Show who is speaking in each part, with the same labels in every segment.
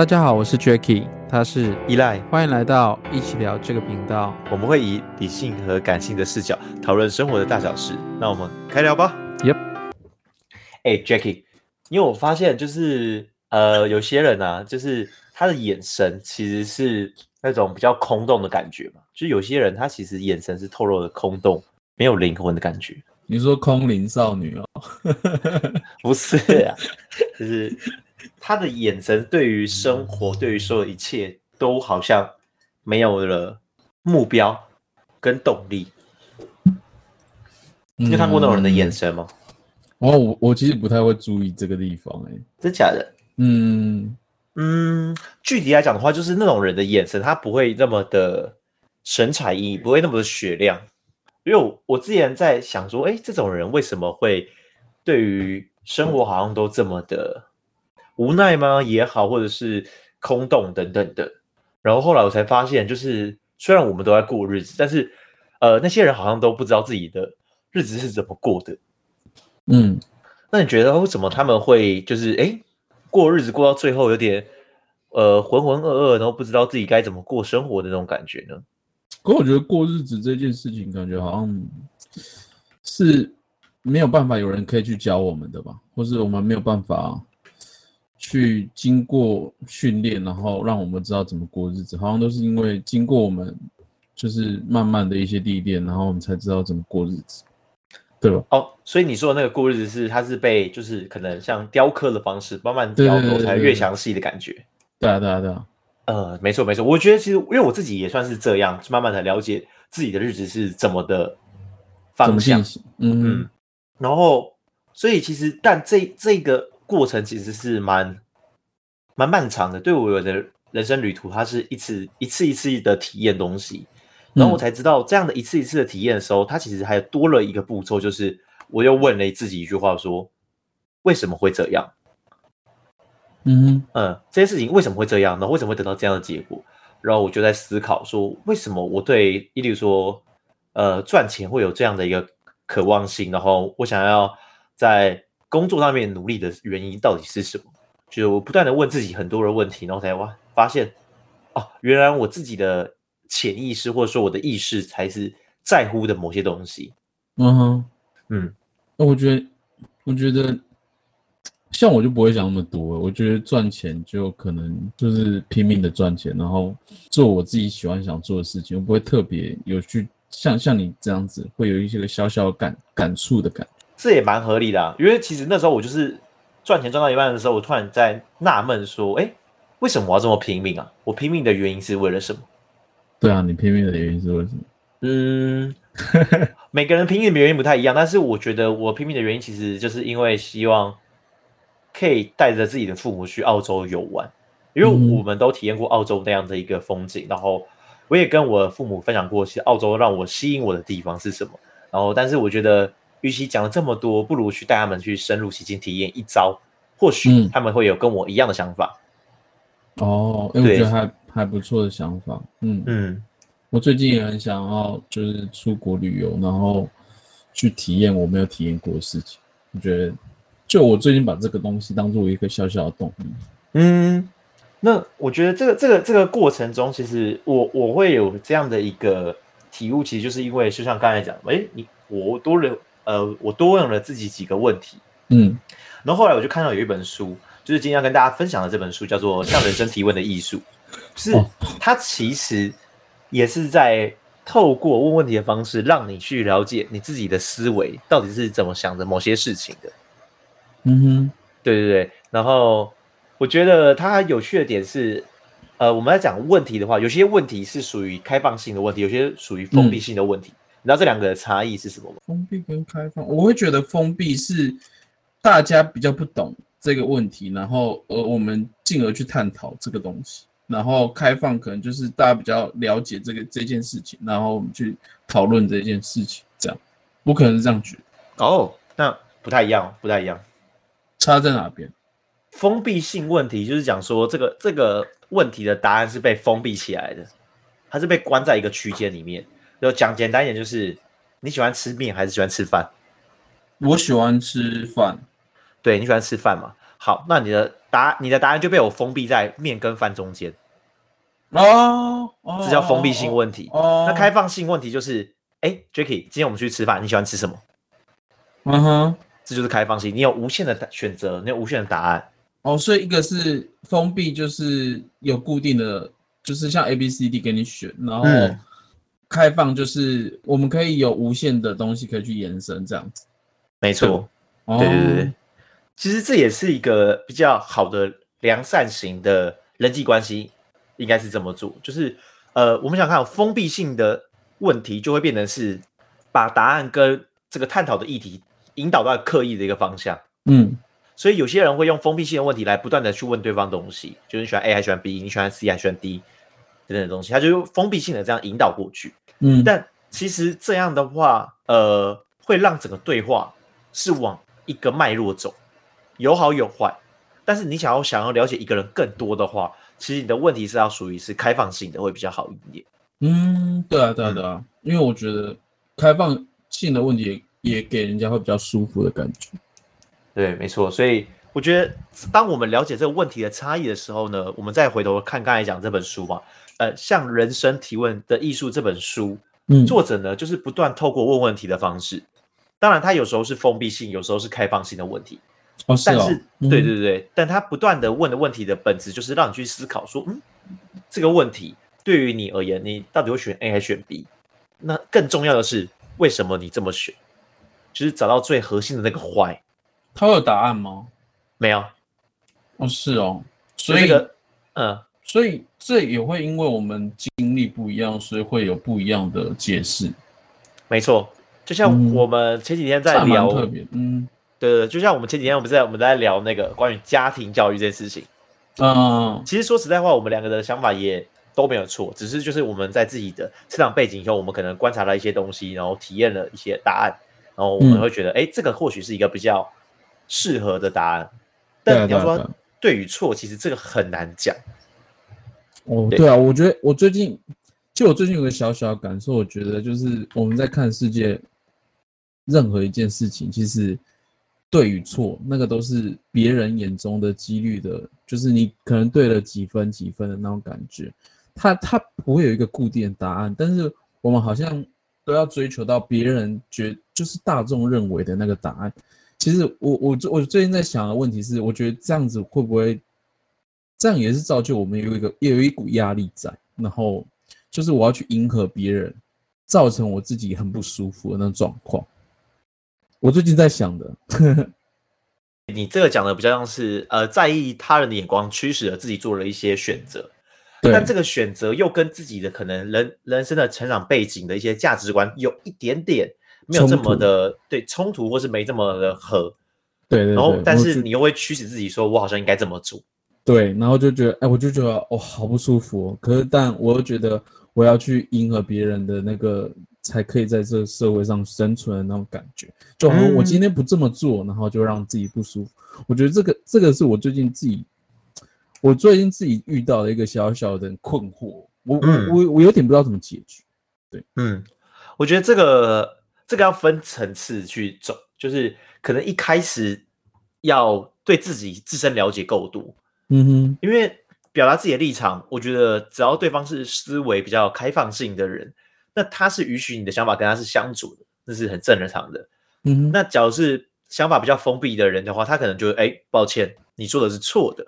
Speaker 1: 大家好，我是 Jacky，他是
Speaker 2: 依赖，
Speaker 1: 欢迎来到一起聊这个频道。
Speaker 2: 我们会以理性和感性的视角讨论生活的大小事。那我们开聊吧。
Speaker 1: Yep。
Speaker 2: 哎，Jacky，因为我发现就是呃，有些人啊，就是他的眼神其实是那种比较空洞的感觉嘛。就有些人他其实眼神是透露的空洞，没有灵魂的感觉。
Speaker 1: 你说空灵少女哦？
Speaker 2: 不是啊，就是。他的眼神对于生活，对于所有一切，都好像没有了目标跟动力。你有看过那种人的眼神吗？
Speaker 1: 哦，我我其实不太会注意这个地方，哎，
Speaker 2: 真假的？
Speaker 1: 嗯
Speaker 2: 嗯，具体来讲的话，就是那种人的眼神，他不会那么的神采奕奕，不会那么的雪亮。因为我我之前在想说，哎，这种人为什么会对于生活好像都这么的？无奈吗也好，或者是空洞等等的，然后后来我才发现，就是虽然我们都在过日子，但是呃，那些人好像都不知道自己的日子是怎么过的。
Speaker 1: 嗯，
Speaker 2: 那你觉得为什么他们会就是哎过日子过到最后有点呃浑浑噩噩，然后不知道自己该怎么过生活的那种感觉呢？
Speaker 1: 可我觉得过日子这件事情，感觉好像是没有办法有人可以去教我们的吧，或是我们没有办法。去经过训练，然后让我们知道怎么过日子，好像都是因为经过我们就是慢慢的一些历练，然后我们才知道怎么过日子，对吧？
Speaker 2: 哦，所以你说的那个过日子是它是被就是可能像雕刻的方式慢慢雕琢才越详细的感觉。
Speaker 1: 对啊，对啊，对啊。
Speaker 2: 呃，没错没错，我觉得其实因为我自己也算是这样，慢慢的了解自己的日子是怎么的方向。
Speaker 1: 嗯嗯。
Speaker 2: 然后，所以其实但这这个。过程其实是蛮蛮漫长的，对我的人生旅途，它是一次一次一次的体验东西，然后我才知道，这样的一次一次的体验的时候，它其实还多了一个步骤，就是我又问了自己一句话，说为什么会这样？
Speaker 1: 嗯
Speaker 2: 嗯，这些事情为什么会这样？呢为什么会得到这样的结果？然后我就在思考说，为什么我对，例如说，呃，赚钱会有这样的一个渴望性，然后我想要在。工作上面努力的原因到底是什么？就是我不断的问自己很多的问题，然后才哇发现，哦，原来我自己的潜意识或者说我的意识才是在乎的某些东西。
Speaker 1: 嗯哼，
Speaker 2: 嗯，
Speaker 1: 那我觉得，我觉得，像我就不会想那么多。我觉得赚钱就可能就是拼命的赚钱，然后做我自己喜欢想做的事情，我不会特别有去像像你这样子，会有一些个小小感感触的感觉。
Speaker 2: 这也蛮合理的啊，因为其实那时候我就是赚钱赚到一半的时候，我突然在纳闷说：“哎，为什么我要这么拼命啊？我拼命的原因是为了什么？”
Speaker 1: 对啊，你拼命的原因是为什么？
Speaker 2: 嗯，每个人拼命的原因不太一样，但是我觉得我拼命的原因其实就是因为希望可以带着自己的父母去澳洲游玩，因为我们都体验过澳洲那样的一个风景，然后我也跟我父母分享过，其实澳洲让我吸引我的地方是什么。然后，但是我觉得。与其讲了这么多，不如去带他们去深入其境体验一遭，或许他们会有跟我一样的想法。
Speaker 1: 嗯、哦，因为我觉得还还不错的想法。嗯嗯，我最近也很想要，就是出国旅游，然后去体验我没有体验过的事情。我觉得，就我最近把这个东西当做一个小小的动力。
Speaker 2: 嗯，那我觉得这个这个这个过程中，其实我我会有这样的一个体悟，其实就是因为就像刚才讲，诶，你我多了。呃，我多问了自己几个问题，
Speaker 1: 嗯，
Speaker 2: 然后后来我就看到有一本书，就是今天要跟大家分享的这本书，叫做《向人生提问的艺术》，是它其实也是在透过问问题的方式，让你去了解你自己的思维到底是怎么想的某些事情的。
Speaker 1: 嗯哼，
Speaker 2: 对对对。然后我觉得它有趣的点是，呃，我们在讲问题的话，有些问题是属于开放性的问题，有些属于封闭性的问题。嗯你知道这两个的差异是什么吗？
Speaker 1: 封闭跟开放，我会觉得封闭是大家比较不懂这个问题，然后呃我们进而去探讨这个东西，然后开放可能就是大家比较了解这个这件事情，然后我们去讨论这件事情，这样，我可能是这样觉得。
Speaker 2: 哦，那不太一样，不太一样，
Speaker 1: 差在哪边？
Speaker 2: 封闭性问题就是讲说这个这个问题的答案是被封闭起来的，它是被关在一个区间里面。就讲简单一点，就是你喜欢吃面还是喜欢吃饭？
Speaker 1: 我喜欢吃饭。
Speaker 2: 对，你喜欢吃饭嘛？好，那你的答你的答案就被我封闭在面跟饭中间。
Speaker 1: 哦，
Speaker 2: 这叫封闭性问题。
Speaker 1: 哦，
Speaker 2: 那开放性问题就是，哎，Jacky，今天我们去吃饭，你喜欢吃什么？
Speaker 1: 嗯哼，
Speaker 2: 这就是开放性，你有无限的选择，你有无限的答案。
Speaker 1: 哦，所以一个是封闭，就是有固定的，就是像 A、B、C、D 给你选，然后开放就是我们可以有无限的东西可以去延伸，这样子。
Speaker 2: 没错，对对对对，其实这也是一个比较好的良善型的人际关系。应该是这么做，就是呃，我们想看封闭性的问题，就会变成是把答案跟这个探讨的议题引导到刻意的一个方向。
Speaker 1: 嗯，
Speaker 2: 所以有些人会用封闭性的问题来不断的去问对方东西，就是你喜欢 A 还喜欢 B，你喜欢 C 还喜欢 D 等等的东西，他就用封闭性的这样引导过去。
Speaker 1: 嗯，
Speaker 2: 但其实这样的话，呃，会让整个对话是往一个脉络走，有好有坏。但是你想要想要了解一个人更多的话，其实你的问题是要属于是开放性的，会比较好一点。
Speaker 1: 嗯，对啊，对啊，对啊，因为我觉得开放性的问题也，也给人家会比较舒服的感觉。
Speaker 2: 对，没错。所以我觉得，当我们了解这个问题的差异的时候呢，我们再回头看刚才讲这本书嘛，呃，向人生提问的艺术这本书，嗯，作者呢就是不断透过问问题的方式，当然他有时候是封闭性，有时候是开放性的问题。
Speaker 1: 哦，是哦，
Speaker 2: 但是，对对对，嗯、但他不断的问的问题的本质就是让你去思考说，嗯，这个问题对于你而言，你到底会选 A 还是选 B？那更重要的是，为什么你这么选？就是找到最核心的那个 why。
Speaker 1: 他有答案吗？
Speaker 2: 没有。
Speaker 1: 哦，是哦，所以，
Speaker 2: 所以、这个，嗯，所以
Speaker 1: 这也会因为我们经历不一样，所以会有不一样的解释。
Speaker 2: 没错，就像我们前几天在聊，
Speaker 1: 嗯、特别，嗯。
Speaker 2: 对对，就像我们前几天我们在我们在聊那个关于家庭教育这件事情，
Speaker 1: 嗯，
Speaker 2: 其实说实在话，我们两个的想法也都没有错，只是就是我们在自己的成长背景以后，我们可能观察了一些东西，然后体验了一些答案，然后我们会觉得，哎、嗯，这个或许是一个比较适合的答案。但你要说对与错，其实这个很难讲。
Speaker 1: 哦，对啊，我觉得我最近，就我最近有个小小的感受，我觉得就是我们在看世界，任何一件事情，其实。对与错，那个都是别人眼中的几率的，就是你可能对了几分几分的那种感觉，它它不会有一个固定的答案，但是我们好像都要追求到别人觉就是大众认为的那个答案。其实我我我最近在想的问题是，我觉得这样子会不会，这样也是造就我们有一个也有一股压力在，然后就是我要去迎合别人，造成我自己很不舒服的那种状况。我最近在想的，
Speaker 2: 你这个讲的比较像是呃，在意他人的眼光，驱使了自己做了一些选择，但这个选择又跟自己的可能人人生的成长背景的一些价值观有一点点没有这么的对冲突，或是没这么的合，
Speaker 1: 对，对，对，
Speaker 2: 然后但是你又会驱使自己说，我好像应该这么做，
Speaker 1: 对，然后就觉得，哎，我就觉得哦，好不舒服哦，可是但我又觉得我要去迎合别人的那个。才可以在这社会上生存的那种感觉，就好像我今天不这么做，然后就让自己不舒服。我觉得这个这个是我最近自己，我最近自己遇到的一个小小的困惑。我我我我有点不知道怎么解决。对，
Speaker 2: 嗯，我觉得这个这个要分层次去走，就是可能一开始要对自己自身了解够多。
Speaker 1: 嗯哼，
Speaker 2: 因为表达自己的立场，我觉得只要对方是思维比较开放性的人。那他是允许你的想法跟他是相处的，那是很正常的。
Speaker 1: 嗯，
Speaker 2: 那假如是想法比较封闭的人的话，他可能就会哎，抱歉，你做的是错的，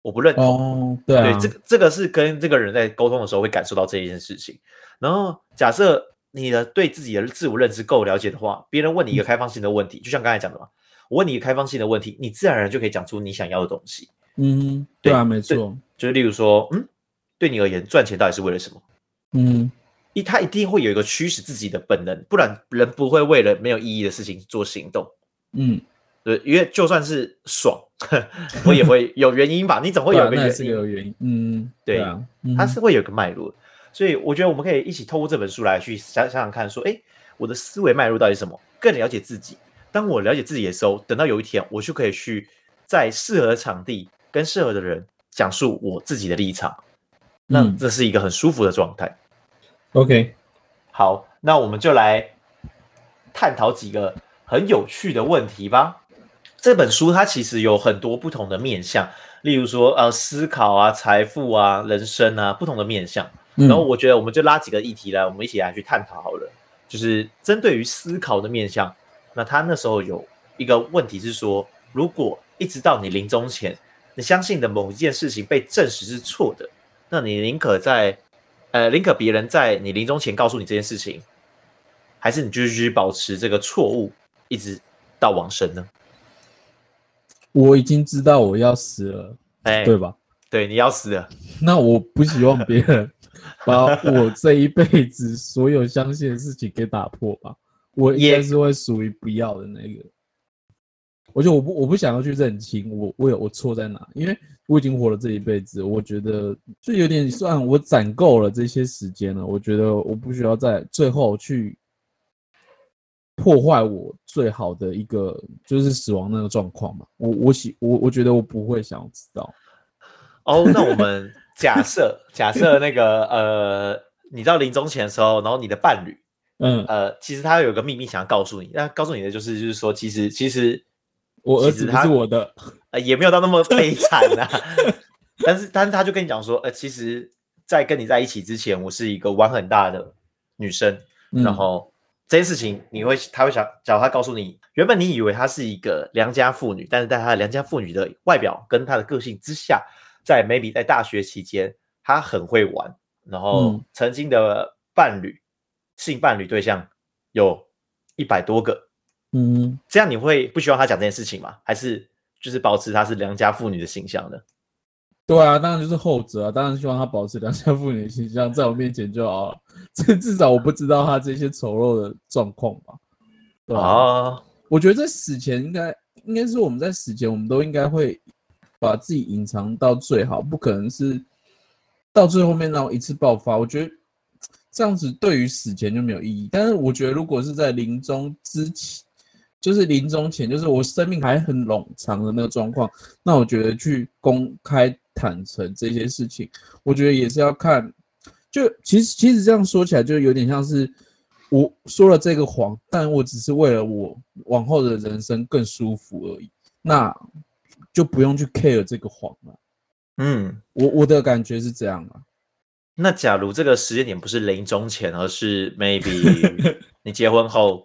Speaker 2: 我不认同。
Speaker 1: 哦，对啊，
Speaker 2: 对，这个这个是跟这个人在沟通的时候会感受到这一件事情。然后假设你的对自己的自我认知够了解的话，别人问你一个开放性的问题，嗯、就像刚才讲的嘛，我问你一个开放性的问题，你自然而然就可以讲出你想要的东西。
Speaker 1: 嗯，对啊，没错，
Speaker 2: 就是例如说，嗯，对你而言，赚钱到底是为了什么？
Speaker 1: 嗯。
Speaker 2: 一，他一定会有一个驱使自己的本能，不然人不会为了没有意义的事情做行动。
Speaker 1: 嗯，
Speaker 2: 对，因为就算是爽，我也会有原因吧？你总会有个原因，
Speaker 1: 是有原因。嗯，
Speaker 2: 对，
Speaker 1: 啊，
Speaker 2: 它是会有个脉络。所以我觉得我们可以一起透过这本书来去想想想看，说，哎，我的思维脉络到底是什么？更了解自己。当我了解自己的时候，等到有一天，我就可以去在适合的场地跟适合的人讲述我自己的立场。那这是一个很舒服的状态。
Speaker 1: OK，
Speaker 2: 好，那我们就来探讨几个很有趣的问题吧。这本书它其实有很多不同的面向，例如说呃思考啊、财富啊、人生啊不同的面向。然后我觉得我们就拉几个议题来，我们一起来去探讨好了。就是针对于思考的面向，那他那时候有一个问题是说，如果一直到你临终前，你相信的某一件事情被证实是错的，那你宁可在，呃，宁可别人在你临终前告诉你这件事情，还是你继续保持这个错误，一直到往生呢？
Speaker 1: 我已经知道我要死了，哎，对吧？
Speaker 2: 对，你要死了。
Speaker 1: 那我不希望别人把我这一辈子所有相信的事情给打破吧。我应该是会属于不要的那个。我觉得我不我不想要去认清我我有我错在哪，因为我已经活了这一辈子，我觉得就有点算我攒够了这些时间了。我觉得我不需要在最后去破坏我最好的一个就是死亡那个状况嘛。我我喜我我觉得我不会想要知道。
Speaker 2: 哦，那我们假设假设那个呃，你到临终前的时候，然后你的伴侣，嗯呃，其实他有个秘密想要告诉你，那告诉你的就是就是说，其实其实。
Speaker 1: 我儿子他是我的，
Speaker 2: 呃，也没有到那么悲 惨啊。但是，但是他就跟你讲说，呃，其实，在跟你在一起之前，我是一个玩很大的女生。嗯、然后这件事情，你会，他会想，假如他告诉你，原本你以为她是一个良家妇女，但是在她的良家妇女的外表跟她的个性之下，在 maybe 在大学期间，她很会玩，然后曾经的伴侣、嗯、性伴侣对象有一百多个。
Speaker 1: 嗯，
Speaker 2: 这样你会不希望他讲这件事情吗？还是就是保持他是良家妇女的形象呢？
Speaker 1: 对啊，当然就是后者啊，当然希望他保持良家妇女的形象，在我面前就好了。这至少我不知道他这些丑陋的状况吧？对啊，我觉得在死前应该应该是我们在死前，我们都应该会把自己隐藏到最好，不可能是到最后面让一次爆发。我觉得这样子对于死前就没有意义。但是我觉得如果是在临终之前，就是临终前，就是我生命还很冗长的那个状况，那我觉得去公开坦诚这些事情，我觉得也是要看。就其实其实这样说起来，就有点像是我说了这个谎，但我只是为了我往后的人生更舒服而已，那就不用去 care 这个谎了。
Speaker 2: 嗯，
Speaker 1: 我我的感觉是这样啊。
Speaker 2: 那假如这个时间点不是临终前，而是 maybe 你结婚后。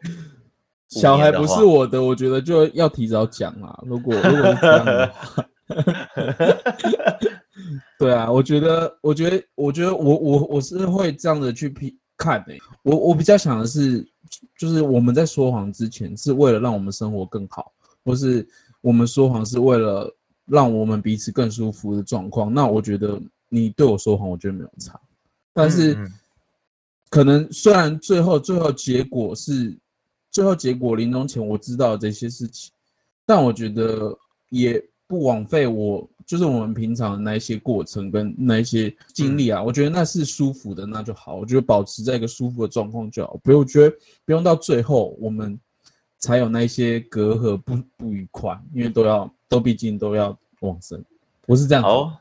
Speaker 1: 小孩不是我的，我觉得就要提早讲啊。如果如果是这样的话，对啊，我觉得，我觉得，我觉得我，我我我是会这样的去批看的、欸。我我比较想的是，就是我们在说谎之前，是为了让我们生活更好，或是我们说谎是为了让我们彼此更舒服的状况。那我觉得你对我说谎，我觉得没有差。但是，可能虽然最后最后结果是。最后结果，临终前我知道这些事情，但我觉得也不枉费我，就是我们平常的那一些过程跟那一些经历啊，我觉得那是舒服的，那就好。我觉得保持在一个舒服的状况就好，不用觉得不用到最后我们才有那些隔阂不不愉快，因为都要都毕竟都要往生，不是这样。哦，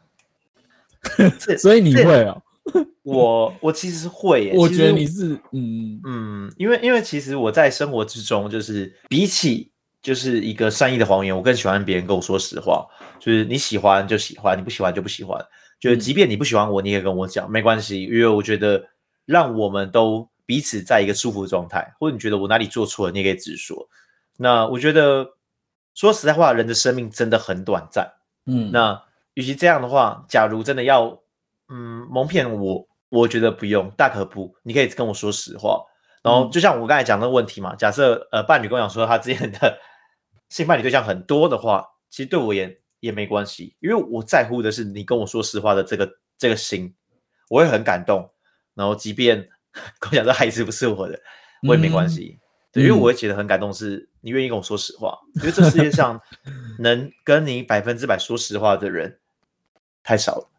Speaker 1: 所以你会啊？
Speaker 2: 我我其实会耶，
Speaker 1: 我觉得你是嗯
Speaker 2: 嗯，因为因为其实我在生活之中，就是比起就是一个善意的谎言，我更喜欢别人跟我说实话。就是你喜欢就喜欢，你不喜欢就不喜欢。就是即便你不喜欢我，你也跟我讲没关系，因为我觉得让我们都彼此在一个舒服的状态，或者你觉得我哪里做错了，你也可以直说。那我觉得说实在话，人的生命真的很短暂。
Speaker 1: 嗯，
Speaker 2: 那与其这样的话，假如真的要。嗯，蒙骗我，我觉得不用，大可不。你可以跟我说实话。然后，就像我刚才讲的问题嘛，假设呃，伴侣跟我讲说他之前的性伴侣对象很多的话，其实对我也也没关系，因为我在乎的是你跟我说实话的这个这个心，我会很感动。然后，即便 跟我讲这孩子不是我的，我也没关系，嗯、对，因为我会觉得很感动，是你愿意跟我说实话。因为这世界上 能跟你百分之百说实话的人太少了。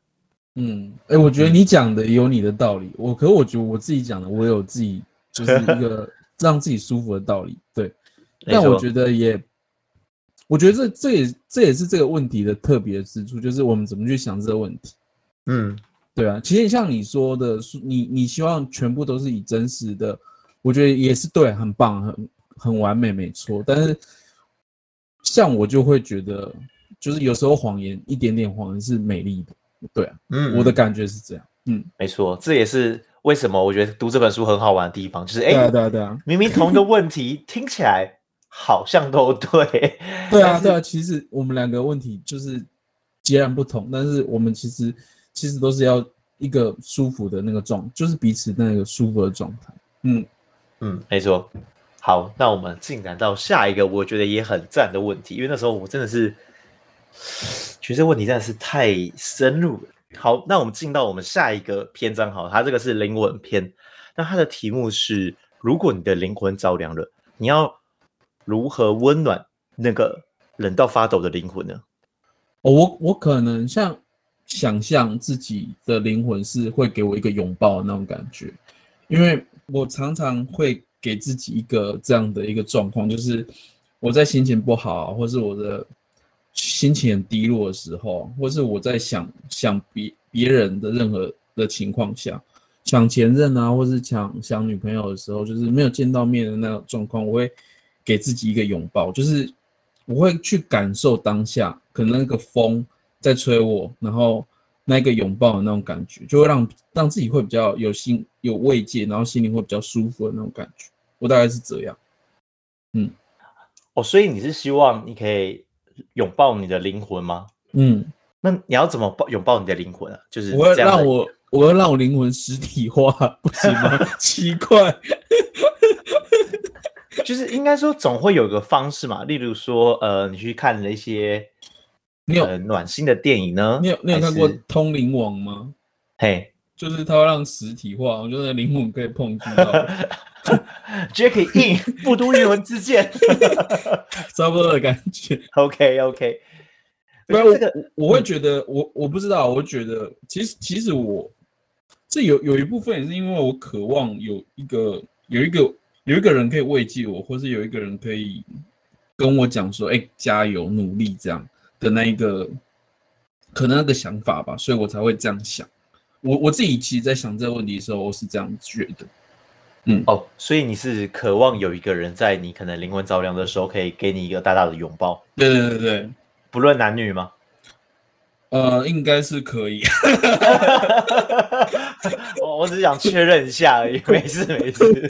Speaker 1: 嗯，哎、欸，我觉得你讲的有你的道理，我可是我觉得我自己讲的，我有自己就是一个让自己舒服的道理，对。但我觉得也，我觉得这这也这也是这个问题的特别之处，就是我们怎么去想这个问题。
Speaker 2: 嗯，
Speaker 1: 对啊，其实像你说的，你你希望全部都是以真实的，我觉得也是对，很棒，很很完美，没错。但是像我就会觉得，就是有时候谎言一点点谎言是美丽的，对啊，嗯，我的感觉是这样，嗯，
Speaker 2: 没错，这也是为什么我觉得读这本书很好玩的地方，就是哎，
Speaker 1: 对啊，对啊，对啊，
Speaker 2: 明明同一个问题听起来好像都对，
Speaker 1: 对啊，对啊，其实我们两个问题就是截然不同，但是我们其实其实都是要一个舒服的那个状，就是彼此那个舒服的状态，嗯。
Speaker 2: 嗯，没错。好，那我们进展到下一个，我觉得也很赞的问题，因为那时候我真的是其实这问题真的是太深入了。好，那我们进到我们下一个篇章，好，它这个是灵魂篇，那它的题目是：如果你的灵魂着凉了，你要如何温暖那个冷到发抖的灵魂呢？
Speaker 1: 哦，我我可能像想象自己的灵魂是会给我一个拥抱那种感觉，因为我常常会。给自己一个这样的一个状况，就是我在心情不好，或是我的心情很低落的时候，或是我在想想别别人的任何的情况下，想前任啊，或是想想女朋友的时候，就是没有见到面的那种状况，我会给自己一个拥抱，就是我会去感受当下，可能那个风在吹我，然后。那个拥抱的那种感觉，就会让让自己会比较有心有慰藉，然后心里会比较舒服的那种感觉。我大概是这样。嗯，
Speaker 2: 哦，所以你是希望你可以拥抱你的灵魂吗？
Speaker 1: 嗯，
Speaker 2: 那你要怎么抱拥抱你的灵魂啊？就是
Speaker 1: 我要让我我要让我灵魂实体化，不行吗？奇怪，
Speaker 2: 就是应该说总会有个方式嘛，例如说，呃，你去看了一些。
Speaker 1: 你有
Speaker 2: 暖心的电影呢？
Speaker 1: 你有你有看过《通灵王》吗？
Speaker 2: 嘿，
Speaker 1: 就是他会让实体化，我觉得灵魂可以碰触到，
Speaker 2: 直接可以硬不都灵魂之剑，
Speaker 1: 差不多的感觉。
Speaker 2: OK OK，
Speaker 1: 不然我我会觉得，我我不知道，我觉得其实其实我这有有一部分也是因为我渴望有一个有一个有一个人可以慰藉我，或是有一个人可以跟我讲说，哎，加油，努力这样。的那一个可能那个想法吧，所以我才会这样想。我我自己其实，在想这个问题的时候，我是这样觉得。嗯，
Speaker 2: 哦，所以你是渴望有一个人在你可能灵魂着凉的时候，可以给你一个大大的拥抱。
Speaker 1: 对对对对，
Speaker 2: 不论男女吗？
Speaker 1: 呃，应该是可以。
Speaker 2: 我我只是想确认一下而已，没事没事。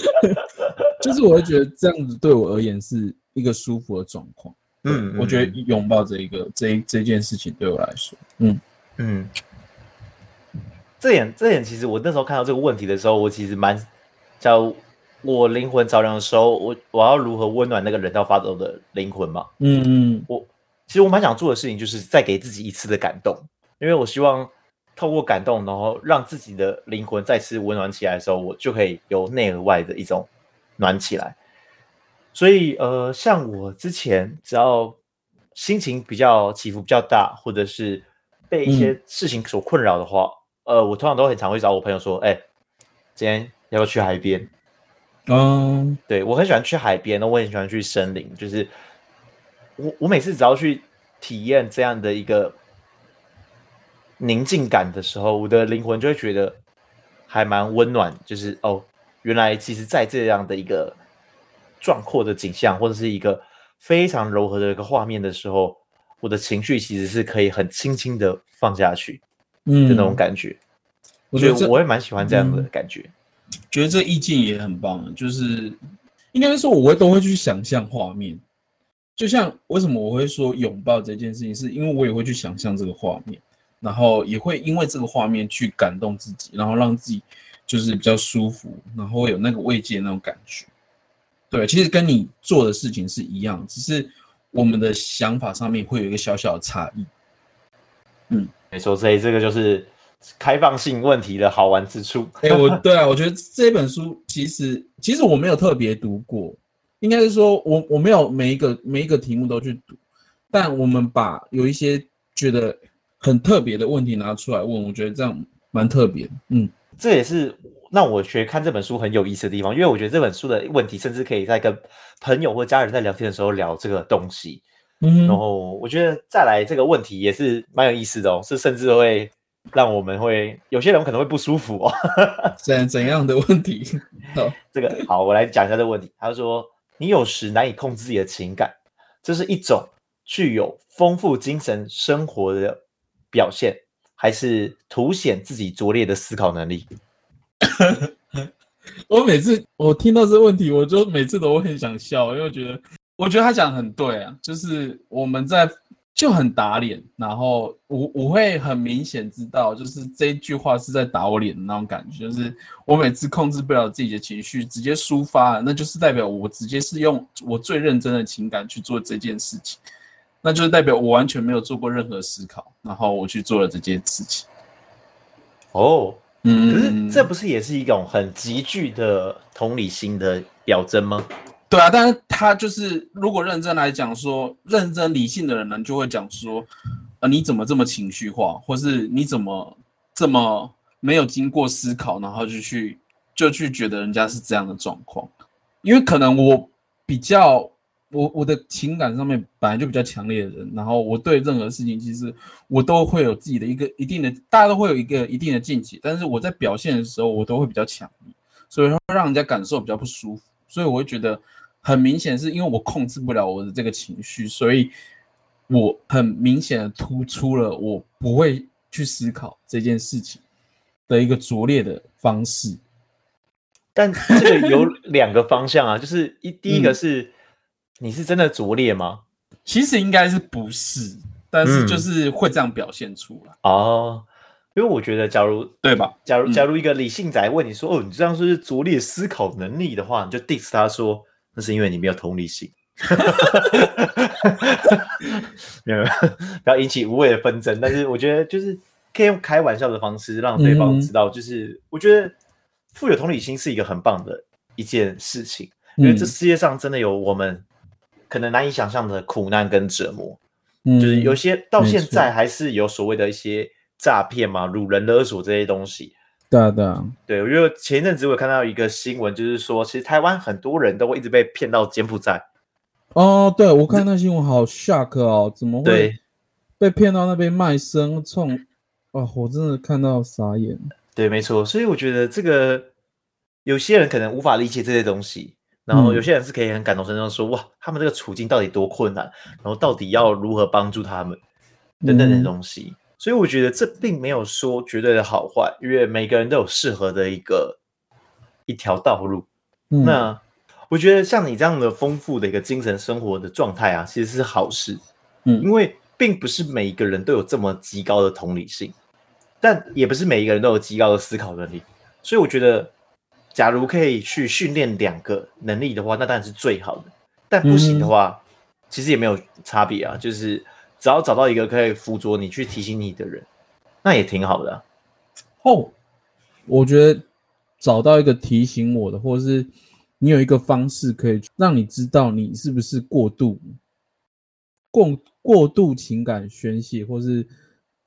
Speaker 1: 就是我会觉得这样子对我而言是一个舒服的状况。嗯，我觉得拥抱这一个这一这件事情对我来说，嗯嗯，
Speaker 2: 这点这点其实我那时候看到这个问题的时候，我其实蛮叫我灵魂着凉的时候，我我要如何温暖那个人到发抖的灵魂嘛？
Speaker 1: 嗯嗯，
Speaker 2: 我其实我蛮想做的事情就是再给自己一次的感动，因为我希望透过感动，然后让自己的灵魂再次温暖起来的时候，我就可以由内而外的一种暖起来。所以，呃，像我之前只要心情比较起伏比较大，或者是被一些事情所困扰的话，嗯、呃，我通常都很常会找我朋友说：“哎、欸，今天要不要去海边？”
Speaker 1: 嗯，
Speaker 2: 对，我很喜欢去海边，那我也很喜欢去森林。就是我我每次只要去体验这样的一个宁静感的时候，我的灵魂就会觉得还蛮温暖。就是哦，原来其实，在这样的一个壮阔的景象，或者是一个非常柔和的一个画面的时候，我的情绪其实是可以很轻轻的放下去，嗯，的那种感觉。我觉得我也蛮喜欢这样的感觉。
Speaker 1: 嗯、觉得这意境也很棒，就是应该说我会都会去想象画面。就像为什么我会说拥抱这件事情，是因为我也会去想象这个画面，然后也会因为这个画面去感动自己，然后让自己就是比较舒服，然后会有那个慰藉那种感觉。对，其实跟你做的事情是一样，只是我们的想法上面会有一个小小的差异。嗯，
Speaker 2: 没错，所以这个就是开放性问题的好玩之处。
Speaker 1: 哎、欸，我对啊，我觉得这本书其实其实我没有特别读过，应该是说我我没有每一个每一个题目都去读，但我们把有一些觉得很特别的问题拿出来问，我觉得这样蛮特别。嗯，
Speaker 2: 这也是。让我觉得看这本书很有意思的地方，因为我觉得这本书的问题，甚至可以在跟朋友或家人在聊天的时候聊这个东西。嗯，然后我觉得再来这个问题也是蛮有意思的哦，是甚至会让我们会有些人可能会不舒服哦。
Speaker 1: 怎怎样的问题？
Speaker 2: 好，这个好，我来讲一下这个问题。他说：“你有时难以控制自己的情感，这是一种具有丰富精神生活的表现，还是凸显自己拙劣的思考能力？
Speaker 1: 我每次我听到这个问题，我就每次都会很想笑，因为我觉得，我觉得他讲很对啊，就是我们在就很打脸，然后我我会很明显知道，就是这一句话是在打我脸的那种感觉，就是我每次控制不了自己的情绪，直接抒发了，那就是代表我直接是用我最认真的情感去做这件事情，那就是代表我完全没有做过任何思考，然后我去做了这件事情。
Speaker 2: 哦。嗯，可是这不是也是一种很极具的同理心的表征吗？
Speaker 1: 对啊，但是他就是如果认真来讲说，认真理性的人呢，就会讲说，呃，你怎么这么情绪化，或是你怎么这么没有经过思考，然后就去就去觉得人家是这样的状况，因为可能我比较。我我的情感上面本来就比较强烈的人，然后我对任何事情其实我都会有自己的一个一定的，大家都会有一个一定的见解，但是我在表现的时候我都会比较强烈，所以会让人家感受比较不舒服，所以我会觉得很明显是因为我控制不了我的这个情绪，所以我很明显的突出了我不会去思考这件事情的一个拙劣的方式。
Speaker 2: 但这个有 两个方向啊，就是一第一个是。嗯你是真的拙劣吗？
Speaker 1: 其实应该是不是，但是就是会这样表现出来、
Speaker 2: 嗯、哦。因为我觉得，假如
Speaker 1: 对吧？
Speaker 2: 假如假如一个理性仔问你说：“嗯、哦，你这样说是拙劣思考能力的话，你就 diss 他说那是因为你没有同理心。”没有，不要引起无谓的纷争。但是我觉得，就是可以用开玩笑的方式让对方知道，就是、嗯、我觉得富有同理心是一个很棒的一件事情，因为这世界上真的有我们。可能难以想象的苦难跟折磨，嗯，就是有些到现在还是有所谓的一些诈骗嘛、掳人勒索这些东西。
Speaker 1: 对啊，对啊，
Speaker 2: 对，我觉得前一阵子我有看到一个新闻，就是说，其实台湾很多人都会一直被骗到柬埔寨。
Speaker 1: 哦，对，我看那新闻好 shock 哦，怎么会被骗到那边卖身冲？哇，我真的看到傻眼。
Speaker 2: 对，没错，所以我觉得这个有些人可能无法理解这些东西。然后有些人是可以很感同身受说，哇，他们这个处境到底多困难，然后到底要如何帮助他们等等的东西。所以我觉得这并没有说绝对的好坏，因为每个人都有适合的一个一条道路。那我觉得像你这样的丰富的一个精神生活的状态啊，其实是好事。嗯，因为并不是每一个人都有这么极高的同理性，但也不是每一个人都有极高的思考能力。所以我觉得。假如可以去训练两个能力的话，那当然是最好的。但不行的话，嗯、其实也没有差别啊。就是只要找到一个可以辅佐你、去提醒你的人，那也挺好的、
Speaker 1: 哦，我觉得找到一个提醒我的，或者是你有一个方式可以让你知道你是不是过度过过度情感宣泄，或是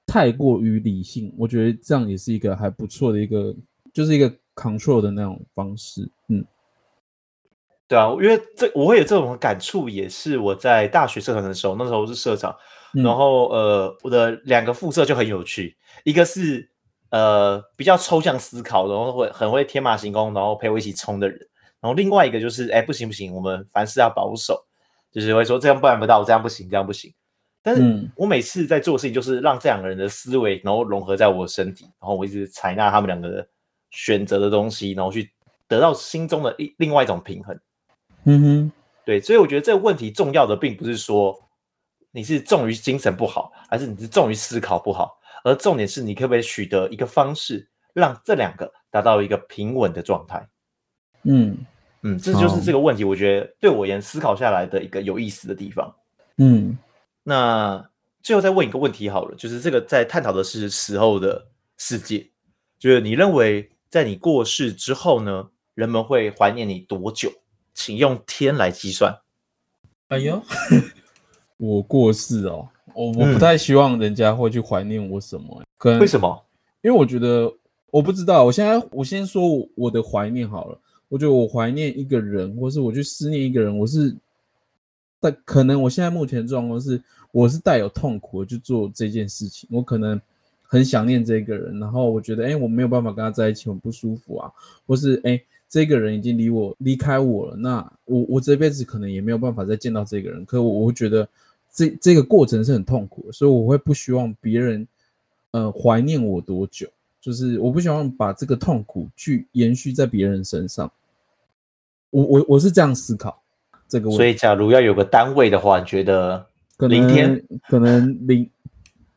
Speaker 1: 太过于理性。我觉得这样也是一个还不错的一个，就是一个。control 的那种方式，嗯，
Speaker 2: 对啊，因为这我会有这种感触，也是我在大学社团的时候，那时候是社长，嗯、然后呃，我的两个副社就很有趣，一个是呃比较抽象思考，然后会很会天马行空，然后陪我一起冲的人，然后另外一个就是哎不行不行，我们凡事要保守，就是会说这样办不到，这样不行，这样不行。但是我每次在做的事情，就是让这两个人的思维，然后融合在我身体，然后我一直采纳他们两个的。选择的东西，然后去得到心中的另另外一种平衡。嗯哼，对，所以我觉得这个问题重要的并不是说你是重于精神不好，还是你是重于思考不好，而重点是你可不可以取得一个方式，让这两个达到一个平稳的状态。嗯嗯，这就是这个问题，我觉得对我而言思考下来的一个有意思的地方。嗯，那最后再问一个问题好了，就是这个在探讨的是死后的世界，就是你认为。在你过世之后呢，人们会怀念你多久？请用天来计算。
Speaker 1: 哎呦，我过世哦，我我不太希望人家会去怀念我什么。
Speaker 2: 跟、为什么？
Speaker 1: 因为我觉得我不知道。我现在我先说我的怀念好了。我觉得我怀念一个人，或是我去思念一个人，我是但可能我现在目前状况是，我是带有痛苦的去做这件事情。我可能。很想念这个人，然后我觉得，哎，我没有办法跟他在一起，很不舒服啊。或是，哎，这个人已经离我离开我了，那我我这辈子可能也没有办法再见到这个人。可我我会觉得，这这个过程是很痛苦的，所以我会不希望别人呃怀念我多久，就是我不希望把这个痛苦去延续在别人身上。我我我是这样思考这个问题。
Speaker 2: 所以，假如要有个单位的话，你觉得零天
Speaker 1: 可能零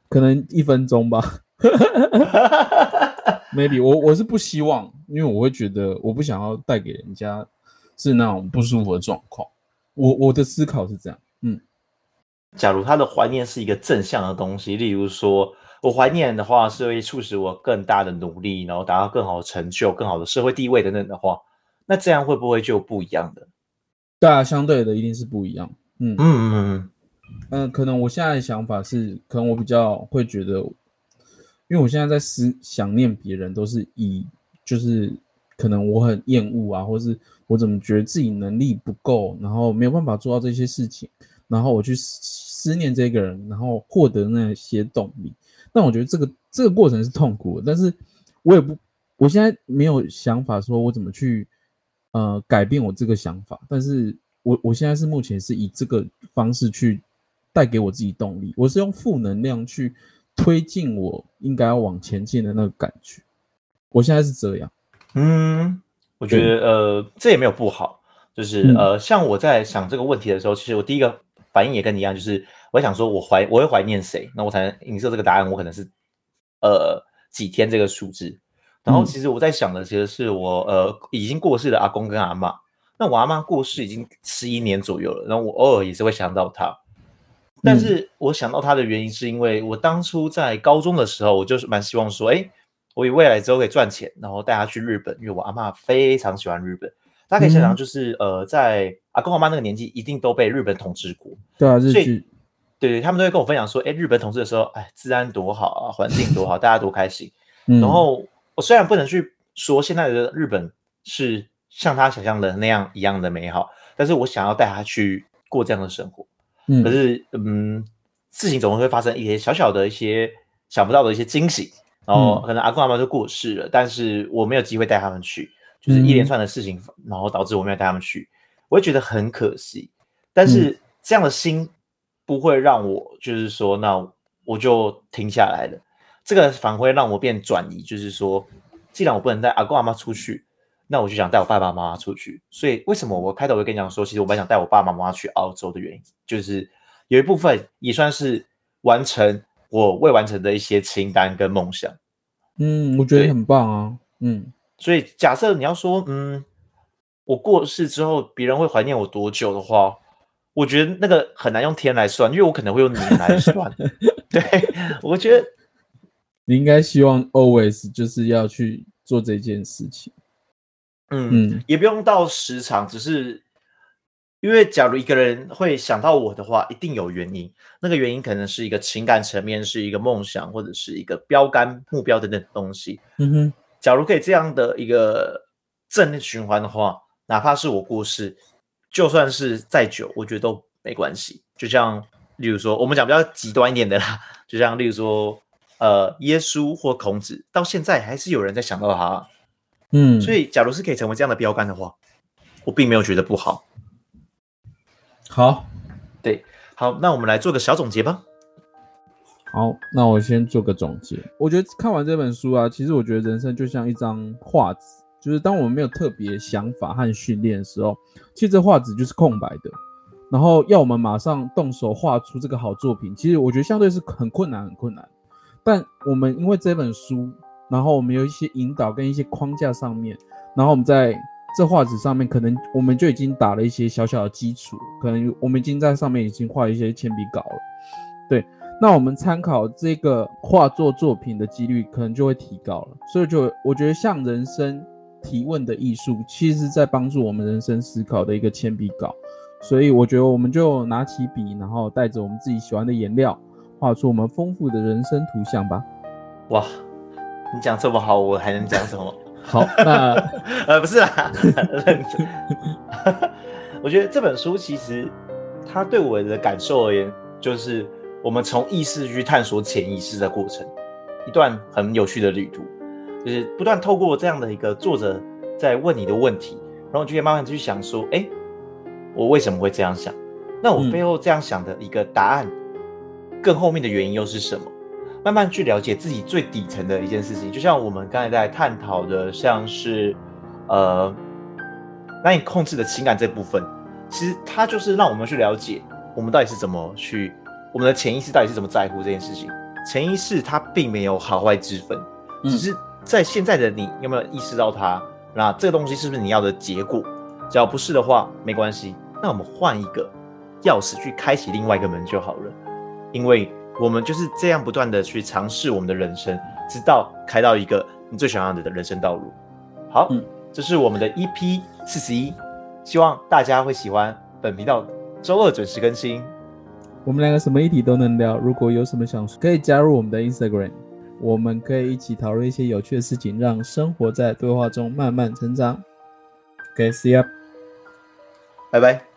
Speaker 1: 可能一分钟吧。Maybe 我我是不希望，因为我会觉得我不想要带给人家是那种不舒服的状况。我我的思考是这样，嗯，
Speaker 2: 假如他的怀念是一个正向的东西，例如说我怀念的话是会促使我更大的努力，然后达到更好的成就、更好的社会地位等等的话，那这样会不会就不一样的？
Speaker 1: 对啊，相对的一定是不一样。嗯嗯嗯嗯，
Speaker 2: 嗯，
Speaker 1: 可能我现在的想法是，可能我比较会觉得。因为我现在在思想念别人，都是以就是可能我很厌恶啊，或是我怎么觉得自己能力不够，然后没有办法做到这些事情，然后我去思念这个人，然后获得那些动力。但我觉得这个这个过程是痛苦的，但是我也不，我现在没有想法说我怎么去呃改变我这个想法，但是我我现在是目前是以这个方式去带给我自己动力，我是用负能量去。推进我应该要往前进的那个感觉，我现在是这样。
Speaker 2: 嗯，我觉得呃，这也没有不好。就是、嗯、呃，像我在想这个问题的时候，其实我第一个反应也跟你一样，就是我想说我怀我会怀念谁，那我才能影射这个答案。我可能是呃几天这个数字。然后其实我在想的其实是我呃已经过世的阿公跟阿妈。那我阿妈过世已经十一年左右了，然后我偶尔也是会想到他。但是我想到他的原因，是因为我当初在高中的时候，我就是蛮希望说，哎，我以未来之后可以赚钱，然后带他去日本，因为我阿嬷非常喜欢日本。大家可以想想，就是、嗯、呃，在阿公阿妈那个年纪，一定都被日本统治过。
Speaker 1: 对啊，
Speaker 2: 所以对对，他们都会跟我分享说，哎，日本统治的时候，哎，治安多好啊，环境多好，大家多开心。然后我虽然不能去说现在的日本是像他想象的那样一样的美好，但是我想要带他去过这样的生活。可是，嗯，事情总会发生一些小小的一些想不到的一些惊喜，然后可能阿公阿妈就过世了，但是我没有机会带他们去，就是一连串的事情，然后导致我没有带他们去，我会觉得很可惜。但是这样的心不会让我就是说，那我就停下来了。这个反而会让我变转移，就是说，既然我不能带阿公阿妈出去。那我就想带我爸爸妈妈出去，所以为什么我开头会跟你讲说，其实我蛮想带我爸爸妈妈去澳洲的原因，就是有一部分也算是完成我未完成的一些清单跟梦想。
Speaker 1: 嗯，我觉得很棒啊。嗯，
Speaker 2: 所以假设你要说，嗯，我过世之后别人会怀念我多久的话，我觉得那个很难用天来算，因为我可能会用年来算。对，我觉得
Speaker 1: 你应该希望 always 就是要去做这件事情。
Speaker 2: 嗯，也不用到时长，只是因为假如一个人会想到我的话，一定有原因。那个原因可能是一个情感层面，是一个梦想，或者是一个标杆目标等等东西。嗯哼，假如可以这样的一个正循环的话，哪怕是我过世，就算是再久，我觉得都没关系。就像例如说，我们讲比较极端一点的啦，就像例如说，呃，耶稣或孔子，到现在还是有人在想到他。
Speaker 1: 嗯，
Speaker 2: 所以假如是可以成为这样的标杆的话，我并没有觉得不好。
Speaker 1: 好，
Speaker 2: 对，好，那我们来做个小总结吧。
Speaker 1: 好，那我先做个总结。我觉得看完这本书啊，其实我觉得人生就像一张画纸，就是当我们没有特别想法和训练的时候，其实这画纸就是空白的。然后要我们马上动手画出这个好作品，其实我觉得相对是很困难，很困难。但我们因为这本书。然后我们有一些引导跟一些框架上面，然后我们在这画纸上面，可能我们就已经打了一些小小的基础，可能我们已经在上面已经画一些铅笔稿了。对，那我们参考这个画作作品的几率可能就会提高了。所以就我觉得像人生提问的艺术，其实在帮助我们人生思考的一个铅笔稿。所以我觉得我们就拿起笔，然后带着我们自己喜欢的颜料，画出我们丰富的人生图像吧。
Speaker 2: 哇！你讲这么好，我还能讲什么？
Speaker 1: 好，那
Speaker 2: 呃不是啦，认 真我觉得这本书其实它对我的感受而言，就是我们从意识去探索潜意识的过程，一段很有趣的旅途，就是不断透过这样的一个作者在问你的问题，然后就可以慢慢去想说，哎，我为什么会这样想？那我背后这样想的一个答案，更后面的原因又是什么？慢慢去了解自己最底层的一件事情，就像我们刚才在探讨的，像是呃难以控制的情感这部分，其实它就是让我们去了解我们到底是怎么去，我们的潜意识到底是怎么在乎这件事情。潜意识它并没有好坏之分，只是在现在的你有没有意识到它？那这个东西是不是你要的结果？只要不是的话，没关系，那我们换一个钥匙去开启另外一个门就好了，因为。我们就是这样不断的去尝试我们的人生，直到开到一个你最想要的人生道路。好，嗯，这是我们的 EP 四十一，希望大家会喜欢。本频道周二准时更新。
Speaker 1: 我们两个什么议题都能聊，如果有什么想说，可以加入我们的 Instagram，我们可以一起讨论一些有趣的事情，让生活在对话中慢慢成长。OK，see you，拜拜。